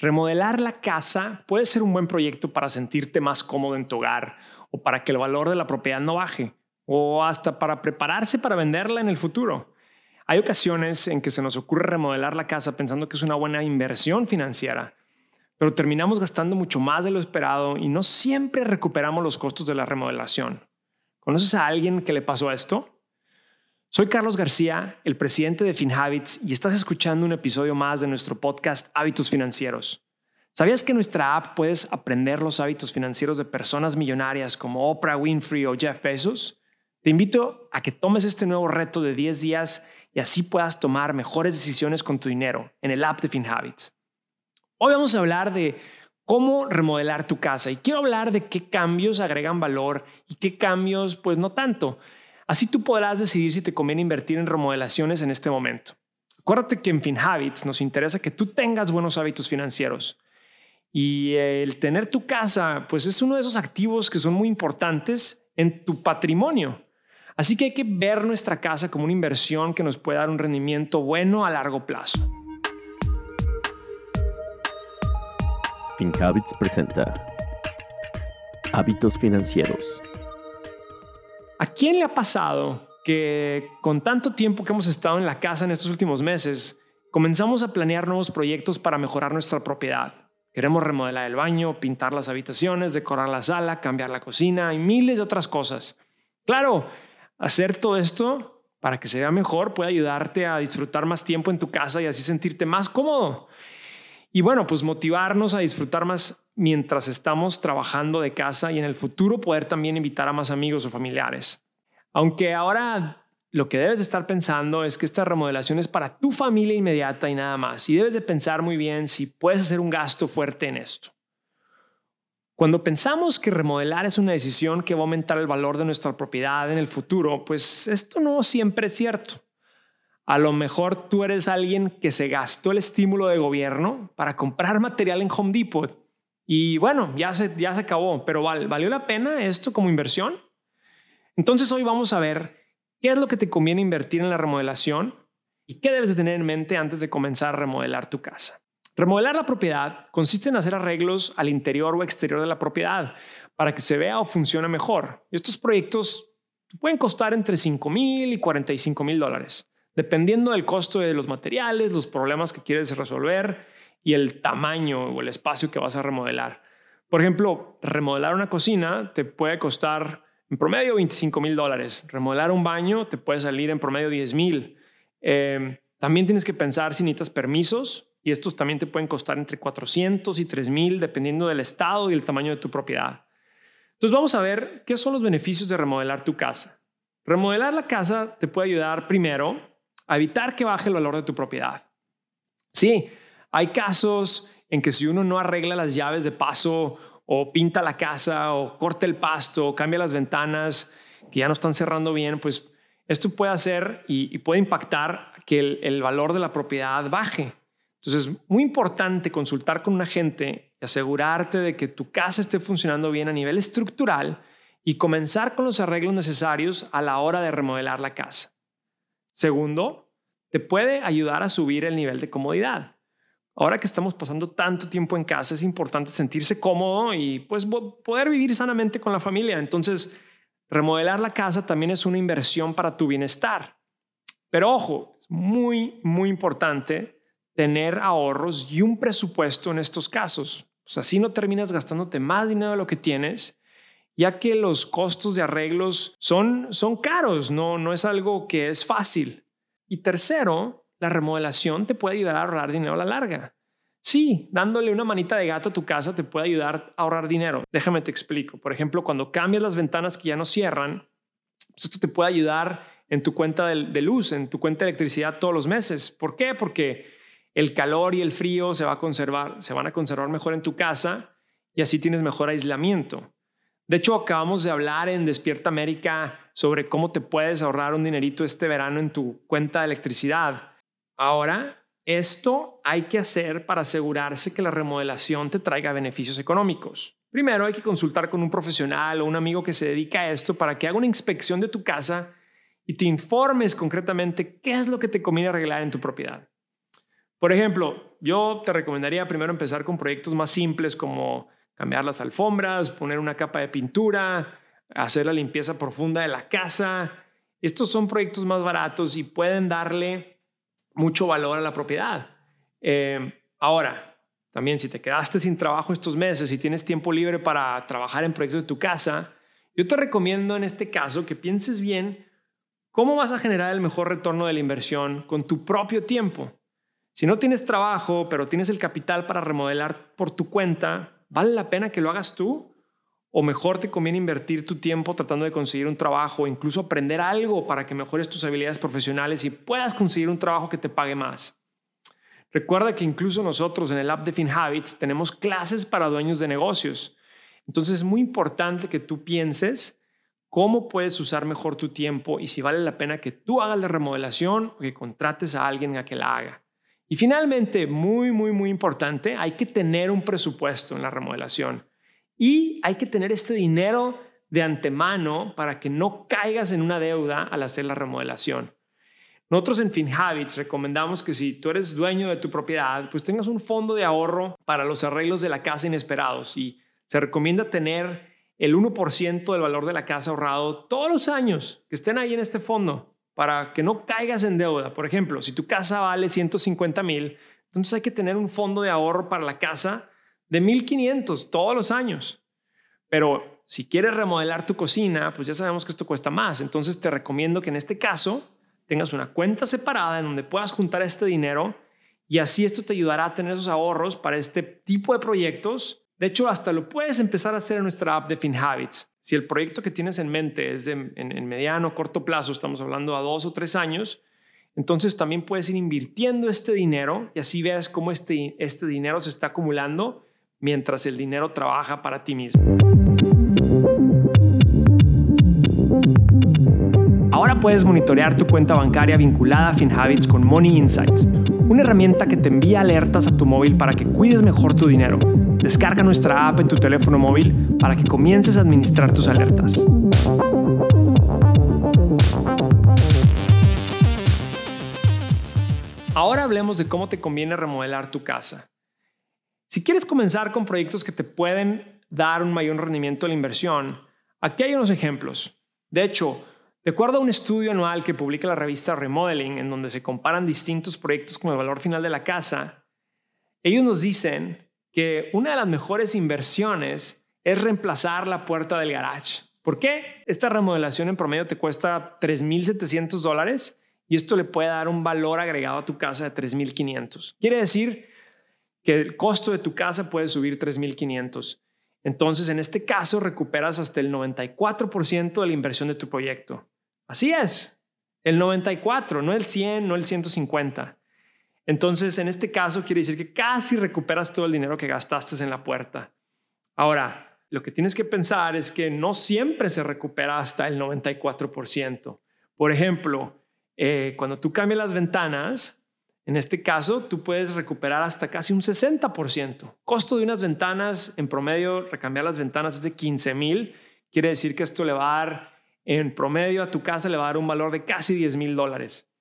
Remodelar la casa puede ser un buen proyecto para sentirte más cómodo en tu hogar o para que el valor de la propiedad no baje o hasta para prepararse para venderla en el futuro. Hay ocasiones en que se nos ocurre remodelar la casa pensando que es una buena inversión financiera, pero terminamos gastando mucho más de lo esperado y no siempre recuperamos los costos de la remodelación. ¿Conoces a alguien que le pasó esto? Soy Carlos García, el presidente de FinHabits, y estás escuchando un episodio más de nuestro podcast Hábitos Financieros. ¿Sabías que en nuestra app puedes aprender los hábitos financieros de personas millonarias como Oprah Winfrey o Jeff Bezos? Te invito a que tomes este nuevo reto de 10 días y así puedas tomar mejores decisiones con tu dinero en el app de FinHabits. Hoy vamos a hablar de cómo remodelar tu casa y quiero hablar de qué cambios agregan valor y qué cambios pues no tanto. Así tú podrás decidir si te conviene invertir en remodelaciones en este momento. Acuérdate que en FinHabits nos interesa que tú tengas buenos hábitos financieros. Y el tener tu casa, pues es uno de esos activos que son muy importantes en tu patrimonio. Así que hay que ver nuestra casa como una inversión que nos puede dar un rendimiento bueno a largo plazo. FinHabits presenta Hábitos Financieros ¿A quién le ha pasado que con tanto tiempo que hemos estado en la casa en estos últimos meses, comenzamos a planear nuevos proyectos para mejorar nuestra propiedad? Queremos remodelar el baño, pintar las habitaciones, decorar la sala, cambiar la cocina y miles de otras cosas. Claro, hacer todo esto para que se vea mejor puede ayudarte a disfrutar más tiempo en tu casa y así sentirte más cómodo. Y bueno, pues motivarnos a disfrutar más mientras estamos trabajando de casa y en el futuro poder también invitar a más amigos o familiares. Aunque ahora lo que debes de estar pensando es que esta remodelación es para tu familia inmediata y nada más. Y debes de pensar muy bien si puedes hacer un gasto fuerte en esto. Cuando pensamos que remodelar es una decisión que va a aumentar el valor de nuestra propiedad en el futuro, pues esto no siempre es cierto. A lo mejor tú eres alguien que se gastó el estímulo de gobierno para comprar material en Home Depot y bueno, ya se, ya se acabó, pero ¿valió la pena esto como inversión? Entonces hoy vamos a ver qué es lo que te conviene invertir en la remodelación y qué debes tener en mente antes de comenzar a remodelar tu casa. Remodelar la propiedad consiste en hacer arreglos al interior o exterior de la propiedad para que se vea o funcione mejor. Estos proyectos pueden costar entre 5 mil y 45 mil dólares dependiendo del costo de los materiales, los problemas que quieres resolver y el tamaño o el espacio que vas a remodelar. Por ejemplo, remodelar una cocina te puede costar en promedio 25 mil dólares. Remodelar un baño te puede salir en promedio 10 mil. Em, también tienes que pensar si necesitas permisos y estos también te pueden costar entre 400 y 3 mil dependiendo del estado y el tamaño de tu propiedad. Entonces vamos a ver qué son los beneficios de remodelar tu casa. Remodelar la casa te puede ayudar primero a evitar que baje el valor de tu propiedad. Sí, hay casos en que si uno no arregla las llaves de paso o pinta la casa o corta el pasto o cambia las ventanas que ya no están cerrando bien, pues esto puede hacer y, puede impactar que el, el, valor de la propiedad baje. Entonces es muy importante consultar con un agente y asegurarte de que tu casa esté funcionando bien a nivel estructural y comenzar con los arreglos necesarios a la hora de remodelar la casa. Segundo, te puede ayudar a subir el nivel de comodidad. Ahora que estamos pasando tanto tiempo en casa, es importante sentirse cómodo y pues poder vivir sanamente con la familia. Entonces, remodelar la casa también es una inversión para tu bienestar. Pero ojo, es muy, muy importante tener ahorros y un presupuesto en estos casos. Pues así no terminas gastándote más dinero de lo que tienes, ya que los costos de arreglos son, son caros, no, no es algo que es fácil. Y tercero, la remodelación te puede ayudar a ahorrar dinero a la larga. Sí, dándole una manita de gato a tu casa te puede ayudar a ahorrar dinero. Déjame te explico. Por ejemplo, cuando cambias las ventanas que ya no cierran, pues esto te puede ayudar en tu cuenta de, luz, en tu cuenta de electricidad todos los meses. ¿Por qué? Porque el calor y el frío se va a conservar, se van a conservar mejor en tu casa y así tienes mejor aislamiento. De hecho, acabamos de hablar en Despierta América sobre cómo te puedes ahorrar un dinerito este verano en tu cuenta de electricidad. Ahora, esto hay que hacer para asegurarse que la remodelación te traiga beneficios económicos. Primero hay que consultar con un profesional o un amigo que se dedica a esto para que haga una inspección de tu casa y te informes concretamente qué es lo que te conviene arreglar en tu propiedad. Por ejemplo, yo te recomendaría primero empezar con proyectos más simples como cambiar las alfombras, poner una capa de pintura, hacer la limpieza profunda de la casa. Estos son proyectos más baratos y pueden darle mucho valor a la propiedad. Eh, ahora, también si te quedaste sin trabajo estos meses y tienes tiempo libre para trabajar en proyectos de tu casa, yo te recomiendo en este caso que pienses bien cómo vas a generar el mejor retorno de la inversión con tu propio tiempo. Si no tienes trabajo, pero tienes el capital para remodelar por tu cuenta, ¿vale la pena que lo hagas tú? ¿O mejor te conviene invertir tu tiempo tratando de conseguir un trabajo o incluso aprender algo para que mejores tus habilidades profesionales y puedas conseguir un trabajo que te pague más? Recuerda que incluso nosotros en el app de FinHabits tenemos clases para dueños de negocios. Entonces es muy importante que tú pienses cómo puedes usar mejor tu tiempo y si vale la pena que tú hagas la remodelación o que contrates a alguien a que la haga. Y finalmente, muy, muy, muy importante, hay que tener un presupuesto en la remodelación. Y hay que tener este dinero de antemano para que no caigas en una deuda al hacer la remodelación. Nosotros en FinHabits recomendamos que si tú eres dueño de tu propiedad, pues tengas un fondo de ahorro para los arreglos de la casa inesperados. Y se recomienda tener el 1% del valor de la casa ahorrado todos los años que estén ahí en este fondo para que no caigas en deuda. Por ejemplo, si tu casa vale 150 mil, entonces hay que tener un fondo de ahorro para la casa de 1500 todos los años. Pero si quieres remodelar tu cocina, pues ya sabemos que esto cuesta más. Entonces te recomiendo que en este caso tengas una cuenta separada en donde puedas juntar este dinero y así esto te ayudará a tener esos ahorros para este tipo de proyectos. De hecho, hasta lo puedes empezar a hacer en nuestra app de FinHabits. Si el proyecto que tienes en mente es en, en mediano o corto plazo, estamos hablando a dos o tres años, entonces también puedes ir invirtiendo este dinero y así veas cómo este, este dinero se está acumulando mientras el dinero trabaja para ti mismo. Ahora puedes monitorear tu cuenta bancaria vinculada a FinHabits con Money Insights, una herramienta que te envía alertas a tu móvil para que cuides mejor tu dinero. Descarga nuestra app en tu teléfono móvil para que comiences a administrar tus alertas. Ahora hablemos de cómo te conviene remodelar tu casa. Si quieres comenzar con proyectos que te pueden dar un mayor rendimiento de la inversión, aquí hay unos ejemplos. De hecho, de acuerdo a un estudio anual que publica la revista Remodeling, en donde se comparan distintos proyectos con el valor final de la casa, ellos nos dicen que una de las mejores inversiones es reemplazar la puerta del garage. ¿Por qué? Esta remodelación en promedio te cuesta 3.700 dólares y esto le puede dar un valor agregado a tu casa de 3.500. Quiere decir que el costo de tu casa puede subir 3.500. Entonces, en este caso, recuperas hasta el 94% de la inversión de tu proyecto. Así es, el 94, no el 100, no el 150. Entonces, en este caso, quiere decir que casi recuperas todo el dinero que gastaste en la puerta. Ahora, lo que tienes que pensar es que no siempre se recupera hasta el 94%. Por ejemplo, eh, cuando tú cambias las ventanas, en este caso, tú puedes recuperar hasta casi un 60%. Costo de unas ventanas, en promedio, recambiar las ventanas es de 15 mil. Quiere decir que esto le va a dar, en promedio, a tu casa le va a dar un valor de casi 10 mil dólares.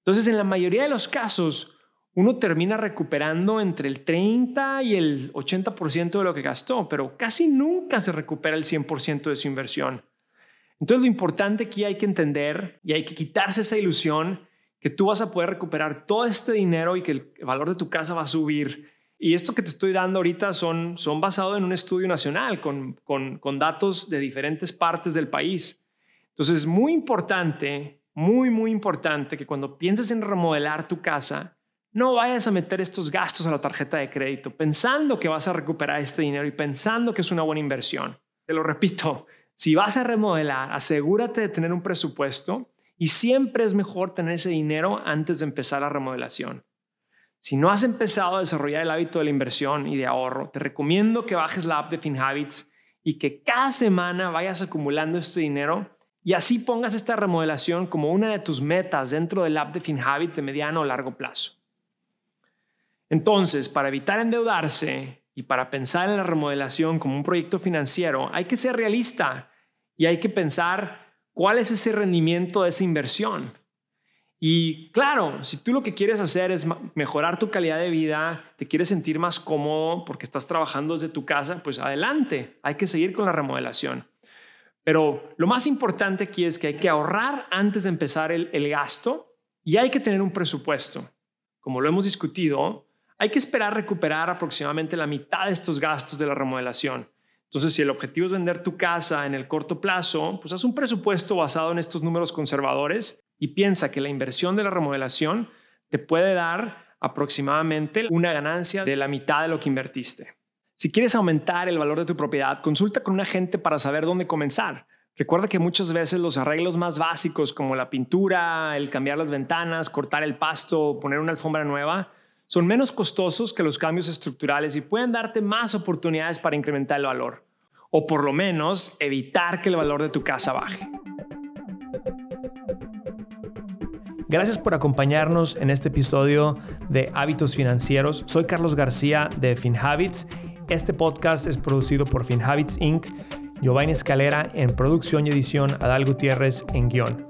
Entonces, en la mayoría de los casos, uno termina recuperando entre el 30 y el 80% de lo que gastó, pero casi nunca se recupera el 100% de su inversión. Entonces, lo importante aquí hay que entender y hay que quitarse esa ilusión que tú vas a poder recuperar todo este dinero y que el valor de tu casa va a subir. Y esto que te estoy dando ahorita son, son basados en un estudio nacional con, con, con datos de diferentes partes del país. Entonces es muy importante, muy, muy importante que cuando pienses en remodelar tu casa, no vayas a meter estos gastos a la tarjeta de crédito pensando que vas a recuperar este dinero y pensando que es una buena inversión. Te lo repito, si vas a remodelar, asegúrate de tener un presupuesto y siempre es mejor tener ese dinero antes de empezar la remodelación. Si no has empezado a desarrollar el hábito de la inversión y de ahorro, te recomiendo que bajes la app de FinHabits y que cada semana vayas acumulando este dinero y así pongas esta remodelación como una de tus metas dentro del app de FinHabits de mediano o largo plazo. Entonces, para evitar endeudarse y para pensar en la remodelación como un proyecto financiero, hay que ser realista y hay que pensar ¿Cuál es ese rendimiento de esa inversión? Y claro, si tú lo que quieres hacer es mejorar tu calidad de vida, te quieres sentir más cómodo porque estás trabajando desde tu casa, pues adelante, hay que seguir con la remodelación. Pero lo más importante aquí es que hay que ahorrar antes de empezar el, el gasto y hay que tener un presupuesto. Como lo hemos discutido, hay que esperar recuperar aproximadamente la mitad de estos gastos de la remodelación. Entonces, si el objetivo es vender tu casa en el corto plazo, pues haz un presupuesto basado en estos números conservadores y piensa que la inversión de la remodelación te puede dar aproximadamente una ganancia de la mitad de lo que invertiste. Si quieres aumentar el valor de tu propiedad, consulta con un agente para saber dónde comenzar. Recuerda que muchas veces los arreglos más básicos como la pintura, el cambiar las ventanas, cortar el pasto, poner una alfombra nueva, son menos costosos que los cambios estructurales y pueden darte más oportunidades para incrementar el valor, o por lo menos evitar que el valor de tu casa baje. Gracias por acompañarnos en este episodio de Hábitos Financieros. Soy Carlos García de FinHabits. Este podcast es producido por FinHabits Inc Giovanni Escalera en producción y edición, Adal Gutiérrez en guion.